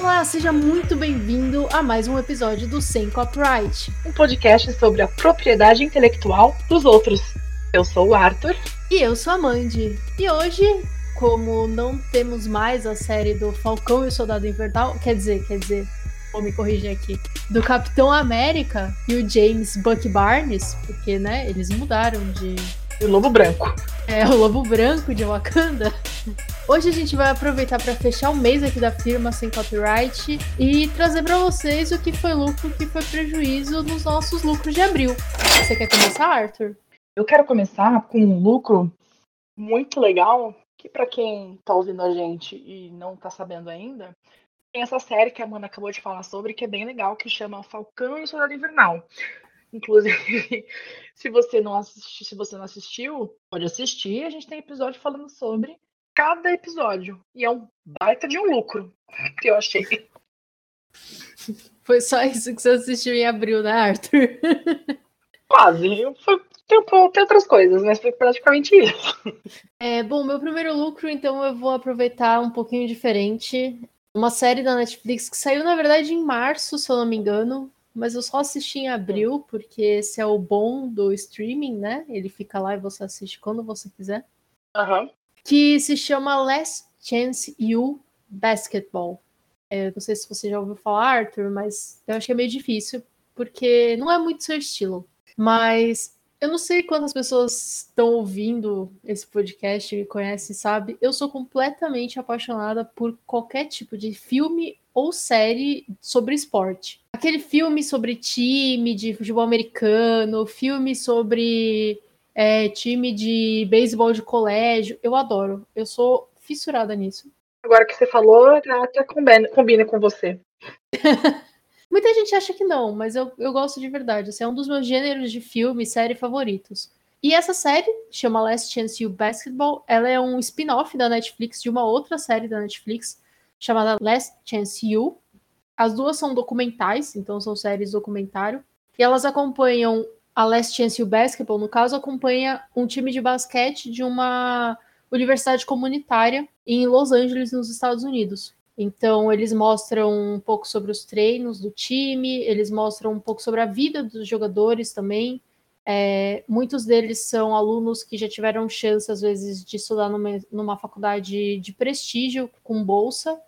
Olá, seja muito bem-vindo a mais um episódio do Sem Copyright. Um podcast sobre a propriedade intelectual dos outros. Eu sou o Arthur. E eu sou a Mandy. E hoje, como não temos mais a série do Falcão e o Soldado Invernal, quer dizer, quer dizer, vou me corrigir aqui, do Capitão América e o James Buck Barnes, porque, né, eles mudaram de E o Lobo Branco. é, o Lobo Branco de Wakanda. Hoje a gente vai aproveitar para fechar o mês aqui da firma sem copyright e trazer para vocês o que foi lucro, o que foi prejuízo nos nossos lucros de abril. Você quer começar, Arthur? Eu quero começar com um lucro muito legal, que para quem tá ouvindo a gente e não tá sabendo ainda, tem essa série que a Amanda acabou de falar sobre, que é bem legal, que chama Falcão e o Soldado Invernal. Inclusive, se você não assisti, se você não assistiu, pode assistir. A gente tem episódio falando sobre cada episódio. E é um baita de um lucro que eu achei. Foi só isso que você assistiu em abril, né, Arthur? Quase. Foi, tem, tem outras coisas, mas foi praticamente isso. É, bom, meu primeiro lucro, então eu vou aproveitar um pouquinho diferente. Uma série da Netflix que saiu, na verdade, em março, se eu não me engano. Mas eu só assisti em abril, porque esse é o bom do streaming, né? Ele fica lá e você assiste quando você quiser. Aham. Que se chama Last Chance You Basketball. É, não sei se você já ouviu falar, Arthur, mas eu acho que é meio difícil, porque não é muito seu estilo. Mas eu não sei quantas pessoas estão ouvindo esse podcast me conhecem, sabe? Eu sou completamente apaixonada por qualquer tipo de filme ou série sobre esporte. Aquele filme sobre time de futebol americano, filme sobre é, time de beisebol de colégio, eu adoro. Eu sou fissurada nisso. Agora que você falou, até combina, combina com você. Muita gente acha que não, mas eu, eu gosto de verdade. Assim, é um dos meus gêneros de filme e série favoritos. E essa série, chama Last Chance You Basketball, ela é um spin-off da Netflix de uma outra série da Netflix chamada Last Chance You. As duas são documentais, então são séries documentário. E elas acompanham a Last Chance You Basketball, no caso, acompanha um time de basquete de uma universidade comunitária em Los Angeles, nos Estados Unidos. Então, eles mostram um pouco sobre os treinos do time, eles mostram um pouco sobre a vida dos jogadores também. É, muitos deles são alunos que já tiveram chance, às vezes, de estudar numa, numa faculdade de prestígio com bolsa,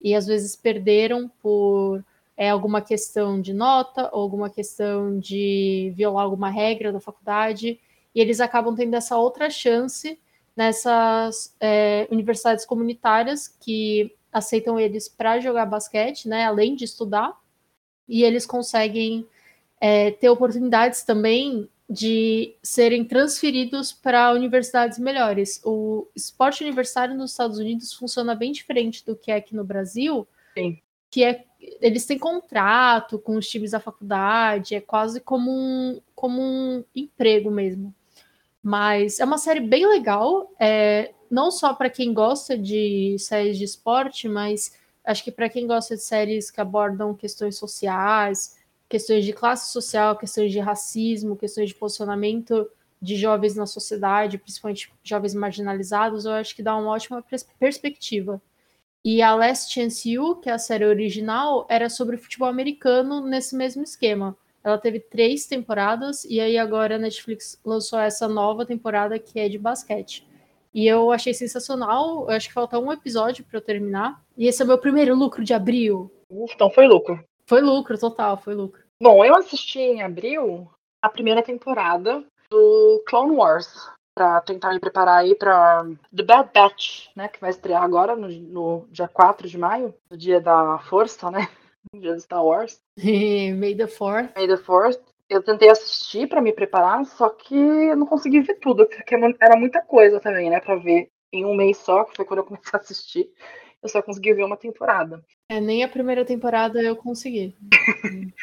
e às vezes perderam por é, alguma questão de nota ou alguma questão de violar alguma regra da faculdade, e eles acabam tendo essa outra chance nessas é, universidades comunitárias que aceitam eles para jogar basquete, né, além de estudar, e eles conseguem é, ter oportunidades também de serem transferidos para universidades melhores. O esporte universitário nos Estados Unidos funciona bem diferente do que é aqui no Brasil, Sim. Que é eles têm contrato com os times da faculdade, é quase como um, como um emprego mesmo. Mas é uma série bem legal, é, não só para quem gosta de séries de esporte, mas acho que para quem gosta de séries que abordam questões sociais, questões de classe social, questões de racismo, questões de posicionamento de jovens na sociedade, principalmente jovens marginalizados, eu acho que dá uma ótima pers perspectiva. E a Last Chance You, que é a série original, era sobre futebol americano nesse mesmo esquema. Ela teve três temporadas e aí agora a Netflix lançou essa nova temporada que é de basquete. E eu achei sensacional. Eu acho que falta um episódio para eu terminar. E esse é o meu primeiro lucro de abril. Então foi lucro. Foi lucro, total, foi lucro. Bom, eu assisti em abril a primeira temporada do Clone Wars. Pra tentar me preparar aí pra The Bad Batch, né? Que vai estrear agora no, no dia 4 de maio, no dia da força, né? No dia do Star Wars. May the Fourth. May the Force. Eu tentei assistir pra me preparar, só que eu não consegui ver tudo, porque era muita coisa também, né? Pra ver em um mês só, que foi quando eu comecei a assistir. Eu só consegui ver uma temporada. É, nem a primeira temporada eu consegui.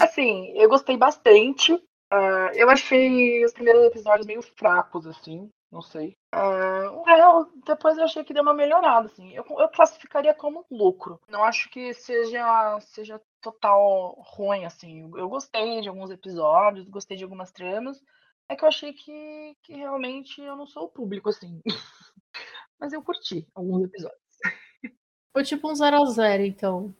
Assim, eu gostei bastante. Uh, eu achei os primeiros episódios meio fracos, assim. Não sei. Uh, é, depois eu achei que deu uma melhorada, assim. Eu, eu classificaria como lucro. Não acho que seja, seja total ruim, assim. Eu gostei de alguns episódios, gostei de algumas tramas. É que eu achei que, que realmente eu não sou o público, assim. Mas eu curti alguns episódios. Foi tipo um 0x0, então.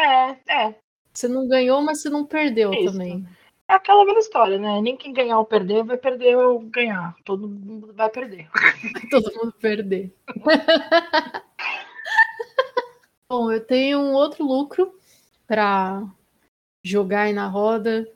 É, é. Você não ganhou, mas você não perdeu Isso. também. É aquela velha história, né? Nem quem ganhar ou perder vai perder ou ganhar. Todo mundo vai perder. Todo mundo perder. Bom, eu tenho um outro lucro para jogar aí na roda.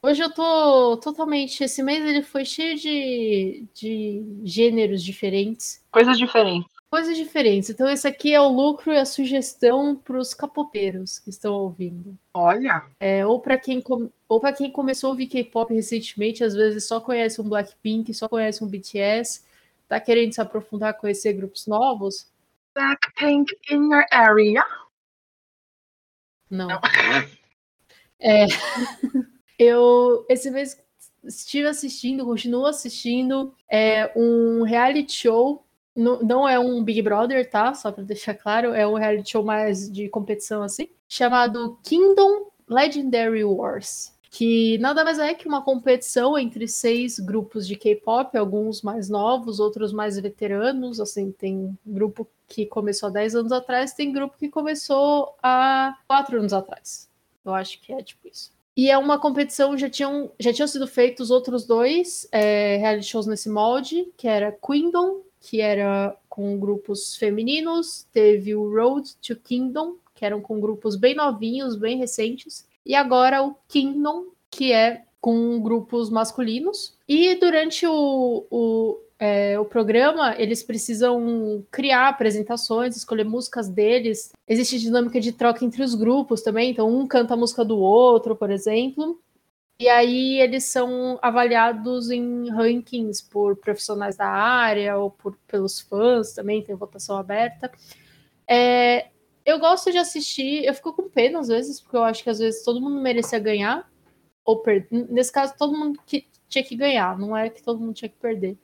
Hoje eu tô totalmente. Esse mês ele foi cheio de, de gêneros diferentes, Coisas diferentes. Coisas diferentes. Então, esse aqui é o lucro e a sugestão para os capopeiros que estão ouvindo. Olha. É, ou para quem, com- ou quem começou a ouvir K-pop recentemente, às vezes só conhece um Blackpink, só conhece um BTS, tá querendo se aprofundar, conhecer grupos novos. Blackpink in your area. Não. Não. É, eu esse mês estive assistindo, continuo assistindo é, um reality show. Não, é um Big Brother, tá? Só para deixar claro, é um reality show mais de competição assim, chamado Kingdom Legendary Wars. Que nada mais é que uma competição entre seis grupos de K-pop, alguns mais novos, outros mais veteranos. Assim, tem grupo que começou há 10 anos atrás, tem grupo que começou há 4 anos atrás. Eu acho que é tipo isso. E é uma competição, já tinham, já tinham sido feitos outros dois é, reality shows nesse molde, que era Queendom, que era com grupos femininos, teve o Road to Kingdom, que eram com grupos bem novinhos, bem recentes, e agora o Kingdom, que é com grupos masculinos. E durante o, o, é, o programa, eles precisam criar apresentações, escolher músicas deles. Existe dinâmica de troca entre os grupos também, então um canta a música do outro, por exemplo. E aí eles são avaliados em rankings por profissionais da área ou por, pelos fãs também, tem votação aberta. É, eu gosto de assistir, eu fico com pena às vezes, porque eu acho que às vezes todo mundo merecia ganhar, ou perder. Nesse caso, todo mundo que tinha que ganhar, não é que todo mundo tinha que perder.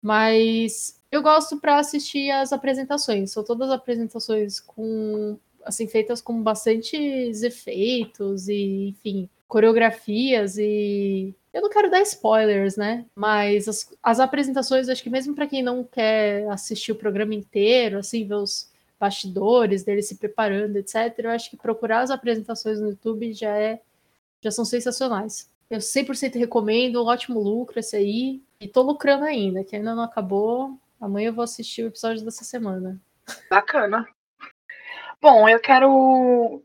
Mas eu gosto para assistir as apresentações. São todas apresentações com assim feitas com bastantes efeitos e, enfim, coreografias e eu não quero dar spoilers, né? Mas as, as apresentações, acho que mesmo para quem não quer assistir o programa inteiro, assim, ver os bastidores dele se preparando, etc. Eu acho que procurar as apresentações no YouTube já é já são sensacionais. Eu 100% recomendo, um ótimo lucro esse aí. E tô lucrando ainda, que ainda não acabou. Amanhã eu vou assistir o episódio dessa semana. Bacana. Bom, eu quero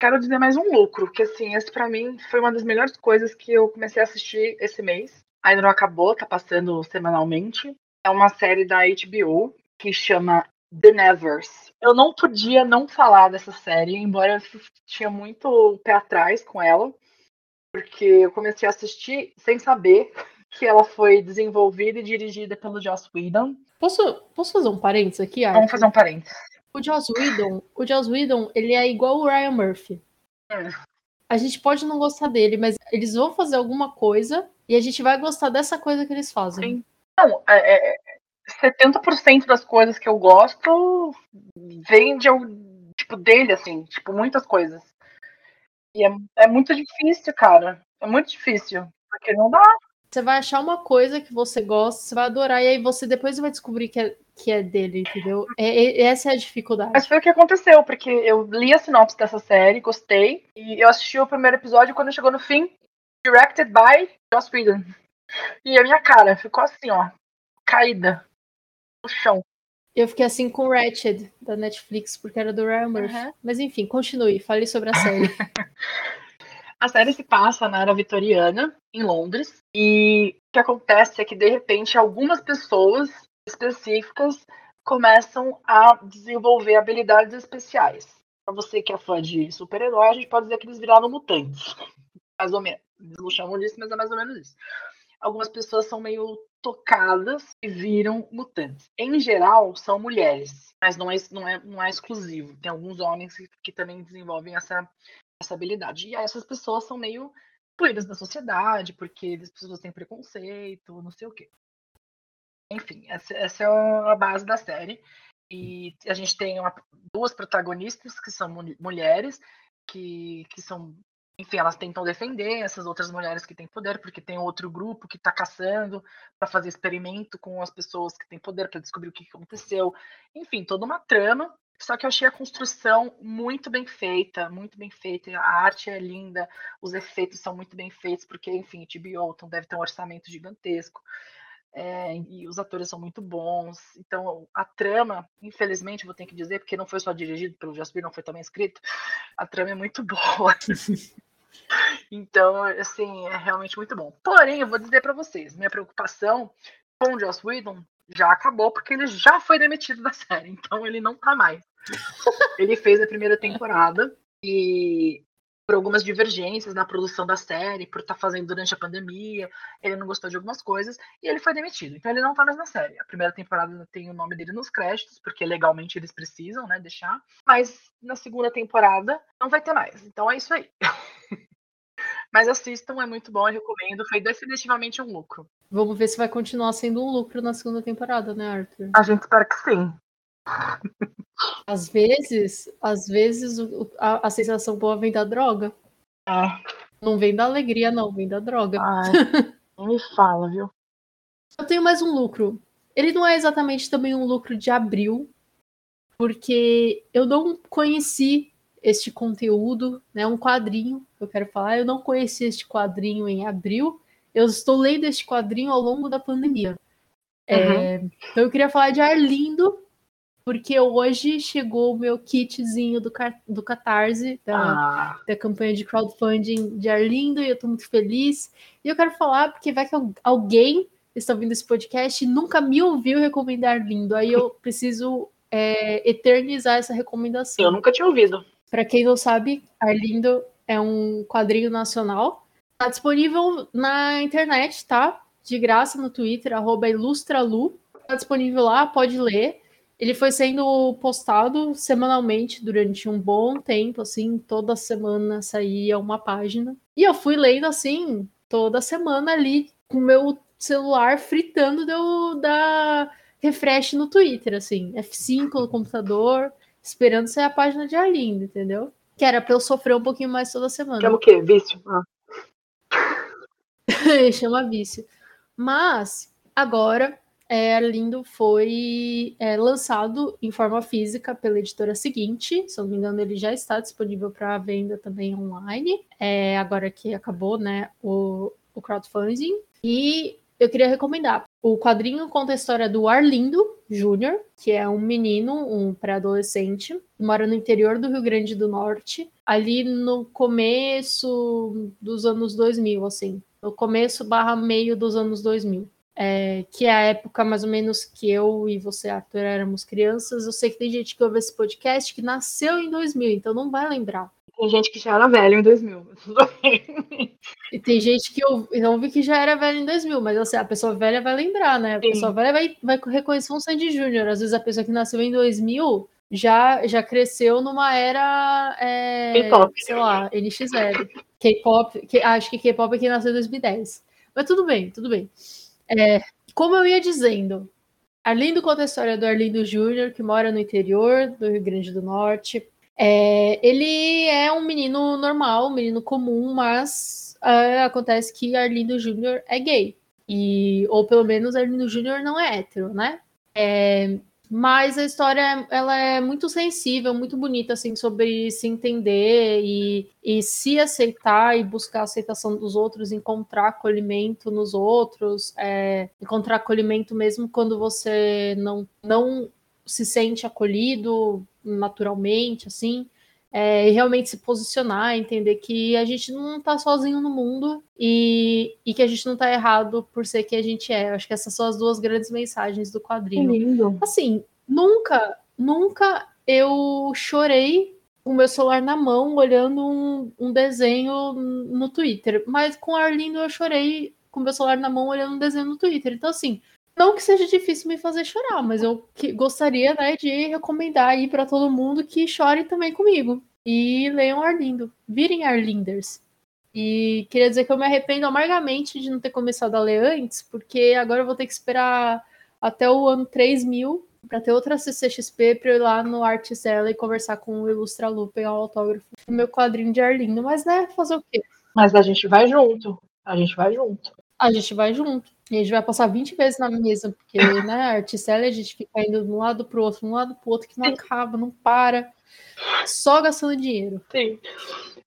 quero dizer mais um lucro, que assim, esse para mim foi uma das melhores coisas que eu comecei a assistir esse mês. Ainda não acabou, tá passando semanalmente. É uma série da HBO que chama The Nevers. Eu não podia não falar dessa série, embora eu tinha muito pé atrás com ela, porque eu comecei a assistir sem saber que ela foi desenvolvida e dirigida pelo Joss Whedon. Posso, posso fazer um parênteses aqui, Arthur? Vamos fazer um parênteses. O Joss Whedon, o Joss Whedon, ele é igual o Ryan Murphy. Hum. A gente pode não gostar dele, mas eles vão fazer alguma coisa e a gente vai gostar dessa coisa que eles fazem. Sim. Não, é, é, 70% das coisas que eu gosto vem de, tipo, dele, assim, tipo, muitas coisas. E é, é muito difícil, cara. É muito difícil. Porque não dá. Você vai achar uma coisa que você gosta, você vai adorar, e aí você depois vai descobrir que é, que é dele, entendeu? É, é- essa é a dificuldade. Mas foi o que aconteceu, porque eu li a sinopse dessa série, gostei, e eu assisti o primeiro episódio quando chegou no fim, directed by Joss Whedon. E a minha cara ficou assim, ó, caída no chão. Eu fiquei assim com o Ratched, da Netflix, porque era do Ryan Murphy. Uhum. Mas enfim, continue, fale sobre a série. A série se passa na era vitoriana, em Londres, e o que acontece é que, de repente, algumas pessoas específicas começam a desenvolver habilidades especiais. Para você que é fã de super-herói, a gente pode dizer que eles viraram mutantes. Mais ou menos. Eles não chamam disso, mas é mais ou menos isso. Algumas pessoas são meio tocadas e viram mutantes. Em geral, são mulheres, mas não é, não é, não é exclusivo. Tem alguns homens que, que também desenvolvem essa, essa habilidade. E aí essas pessoas são meio excluídas da sociedade, porque as pessoas têm preconceito, não sei o quê. Enfim, essa, essa é a base da série. E a gente tem uma- duas protagonistas que são mu- mulheres, que, que são. Enfim, elas tentam defender essas outras mulheres que têm poder, porque tem outro grupo que está caçando para fazer experimento com as pessoas que têm poder, para descobrir o que aconteceu. Enfim, toda uma trama. Só que eu achei a construção muito bem feita, muito bem feita. A arte é linda, os efeitos são muito bem feitos, porque, enfim, HBO então deve ter um orçamento gigantesco. É, e os atores são muito bons. Então, a trama, infelizmente, vou ter que dizer, porque não foi só dirigido pelo Joss não foi também escrito, a trama é muito boa. então, assim, é realmente muito bom. Porém, eu vou dizer para vocês, minha preocupação com o Joss Whedon já acabou, porque ele já foi demitido da série, então ele não tá mais. ele fez a primeira temporada e por algumas divergências na produção da série, por estar tá fazendo durante a pandemia, ele não gostou de algumas coisas e ele foi demitido. Então ele não tá mais na série. A primeira temporada tem o nome dele nos créditos, porque legalmente eles precisam, né, deixar. Mas na segunda temporada não vai ter mais. Então é isso aí. Mas assistam, é muito bom, eu recomendo. Foi definitivamente um lucro. Vamos ver se vai continuar sendo um lucro na segunda temporada, né, Arthur? A gente espera que sim. Às vezes, às vezes a, a sensação boa vem da droga. É. Não vem da alegria, não, vem da droga. Ai, me fala, viu? Eu tenho mais um lucro. Ele não é exatamente também um lucro de abril, porque eu não conheci este conteúdo, né? Um quadrinho que eu quero falar. Eu não conheci este quadrinho em abril. Eu estou lendo este quadrinho ao longo da pandemia. Uhum. É, então eu queria falar de Arlindo, porque hoje chegou o meu kitzinho do, do Catarse, da, ah. da campanha de crowdfunding de Arlindo, e eu estou muito feliz. E eu quero falar, porque vai que alguém está ouvindo esse podcast e nunca me ouviu recomendar Arlindo, aí eu preciso é, eternizar essa recomendação. Eu nunca tinha ouvido. Para quem não sabe, Arlindo é um quadrinho nacional. Está disponível na internet, tá? De graça no Twitter, arroba ilustralu. Está disponível lá, pode ler. Ele foi sendo postado semanalmente durante um bom tempo, assim, toda semana saía uma página. E eu fui lendo assim, toda semana ali, com meu celular fritando deu da refresh no Twitter, assim, F5 no computador, esperando sair a página de Arlindo, entendeu? Que era pra eu sofrer um pouquinho mais toda semana. Chama o quê? Vício? Ah. Chama vício. Mas, agora, é, Arlindo foi é, lançado em forma física pela editora seguinte. Se eu não me engano, ele já está disponível para venda também online. É, agora que acabou né, o, o crowdfunding. E eu queria recomendar. O quadrinho conta a história do Arlindo Júnior, que é um menino, um pré-adolescente, mora no interior do Rio Grande do Norte, ali no começo dos anos 2000, assim. No começo barra meio dos anos 2000 é, que é a época mais ou menos que eu e você, Arthur, éramos crianças. Eu sei que tem gente que ouve esse podcast que nasceu em 2000, então não vai lembrar. Tem gente que já era velho em 2000. e tem gente que eu não vi que já era velho em 2000, mas assim, a pessoa velha vai lembrar, né? A Sim. pessoa velha vai, vai reconhecer um Sandy Júnior. Às vezes a pessoa que nasceu em 2000 já, já cresceu numa era, é, sei lá, NX0. K-pop, acho que K-pop é quem nasceu em 2010. Mas tudo bem, tudo bem. É, como eu ia dizendo, Arlindo conta a história do Arlindo Júnior, que mora no interior do Rio Grande do Norte. É, ele é um menino normal, um menino comum, mas uh, acontece que Arlindo Júnior é gay. E, ou pelo menos Arlindo Júnior não é hétero, né? É, mas a história ela é muito sensível, muito bonita, assim, sobre se entender e, e se aceitar e buscar a aceitação dos outros, encontrar acolhimento nos outros, é, encontrar acolhimento mesmo quando você não, não se sente acolhido naturalmente, assim. É, e realmente se posicionar, entender que a gente não está sozinho no mundo e, e que a gente não está errado por ser quem a gente é. Eu acho que essas são as duas grandes mensagens do quadrinho. lindo. Assim, nunca, nunca eu chorei com o meu celular na mão, olhando um, um desenho no Twitter. Mas com Arlindo eu chorei com o meu celular na mão, olhando um desenho no Twitter. Então, assim, não que seja difícil me fazer chorar, mas eu que, gostaria né, de recomendar aí para todo mundo que chore também comigo. E leiam Arlindo. Virem Arlinders. E queria dizer que eu me arrependo amargamente de não ter começado a ler antes, porque agora eu vou ter que esperar até o ano 3000 para ter outra CCXP para eu ir lá no Art Cell e conversar com o Ilustra Lu, pegar o autógrafo do meu quadrinho de Arlindo. Mas, né, fazer o quê? Mas a gente vai junto. A gente vai junto. A gente vai junto. E a gente vai passar 20 vezes na mesa, porque, né, a Articele a gente fica indo de um lado pro outro, de um lado pro outro, que não acaba, não para. Só gastando dinheiro. Sim.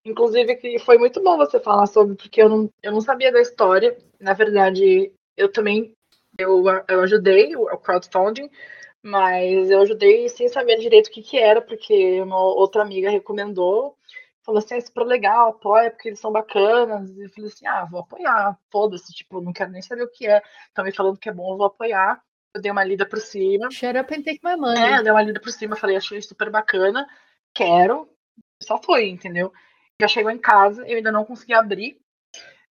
Inclusive, que foi muito bom você falar sobre, porque eu não, eu não sabia da história. Na verdade, eu também eu, eu ajudei o crowdfunding, mas eu ajudei sem saber direito o que, que era, porque uma outra amiga recomendou. Falou assim, é super legal, apoia, porque eles são bacanas. E eu falei assim, ah, vou apoiar, foda-se, tipo, não quero nem saber o que é. Estão me falando que é bom, eu vou apoiar. Eu dei uma lida por cima. Shut up and take my money. É, eu dei uma lida por cima, falei, achei super bacana, quero. Só foi, entendeu? Já chegou em casa, eu ainda não consegui abrir,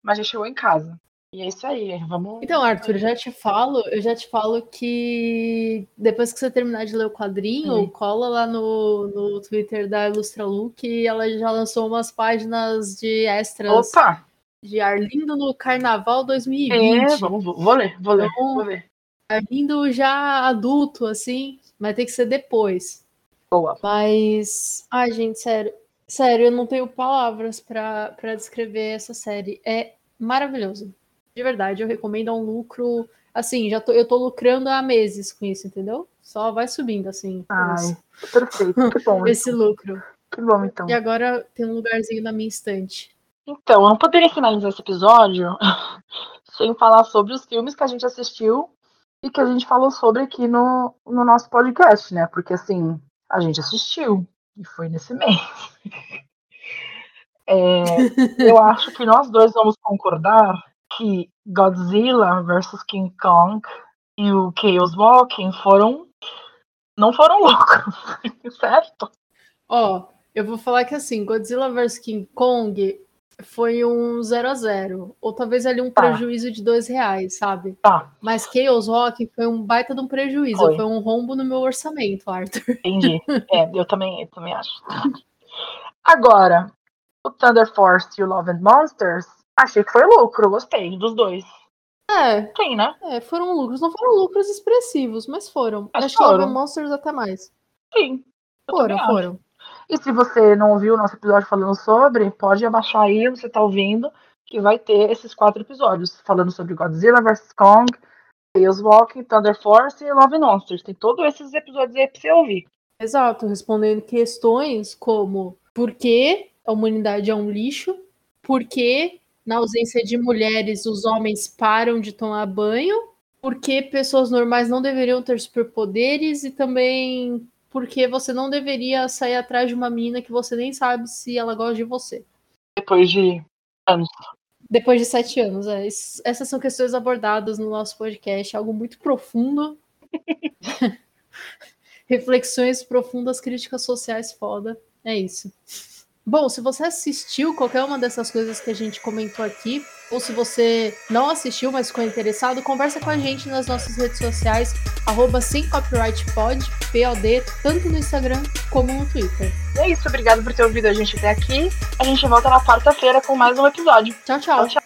mas já chegou em casa. E é isso aí, vamos. Então, Arthur, já te falo, eu já te falo que depois que você terminar de ler o quadrinho, hum. cola lá no, no Twitter da Ilustra Lu que ela já lançou umas páginas de extras Opa! de Arlindo no Carnaval 2020. É, vamos, vou ler, vou ler, então, vou ler. Arlindo já adulto, assim, vai ter que ser depois. Boa. Mas, ai, gente, sério, sério, eu não tenho palavras para descrever essa série. É maravilhoso de verdade, eu recomendo um lucro. Assim, já tô, eu tô lucrando há meses com isso, entendeu? Só vai subindo, assim. Ai, perfeito, que bom. Esse então. lucro. Que bom, então. E agora tem um lugarzinho na minha estante. Então, eu não poderia finalizar esse episódio sem falar sobre os filmes que a gente assistiu e que a gente falou sobre aqui no, no nosso podcast, né? Porque, assim, a gente assistiu e foi nesse mês. É, eu acho que nós dois vamos concordar que Godzilla vs King Kong e o Chaos Walking foram. não foram loucos, certo? Ó, oh, eu vou falar que assim, Godzilla vs King Kong foi um 0 a 0 Ou talvez ali um tá. prejuízo de dois reais, sabe? Tá. Mas Chaos Walking foi um baita de um prejuízo. Foi, foi um rombo no meu orçamento, Arthur. Entendi. É, eu também, eu também acho. Agora, o Thunder Force e o Love and Monsters Achei que foi lucro, gostei dos dois. É. Tem, né? É, foram lucros. Não foram lucros expressivos, mas foram. Acho, Acho que foram. Monsters até mais. Sim. Foram, foram. E se você não ouviu o nosso episódio falando sobre, pode abaixar aí, você tá ouvindo, que vai ter esses quatro episódios falando sobre Godzilla vs. Kong, Chaos Walking, Thunder Force e Love Monsters. Tem todos esses episódios aí pra você ouvir. Exato, respondendo questões como por que a humanidade é um lixo, por que na ausência de mulheres, os homens param de tomar banho, porque pessoas normais não deveriam ter superpoderes e também porque você não deveria sair atrás de uma menina que você nem sabe se ela gosta de você. Depois de anos. Depois de sete anos, é. Essas são questões abordadas no nosso podcast, algo muito profundo. Reflexões profundas, críticas sociais foda. É isso. Bom, se você assistiu qualquer uma dessas coisas que a gente comentou aqui, ou se você não assistiu, mas ficou interessado, conversa com a gente nas nossas redes sociais, arroba semcopyrightpod, POD, tanto no Instagram como no Twitter. E é isso, obrigado por ter ouvido a gente até aqui. A gente volta na quarta-feira com mais um episódio. Tchau, tchau. tchau, tchau.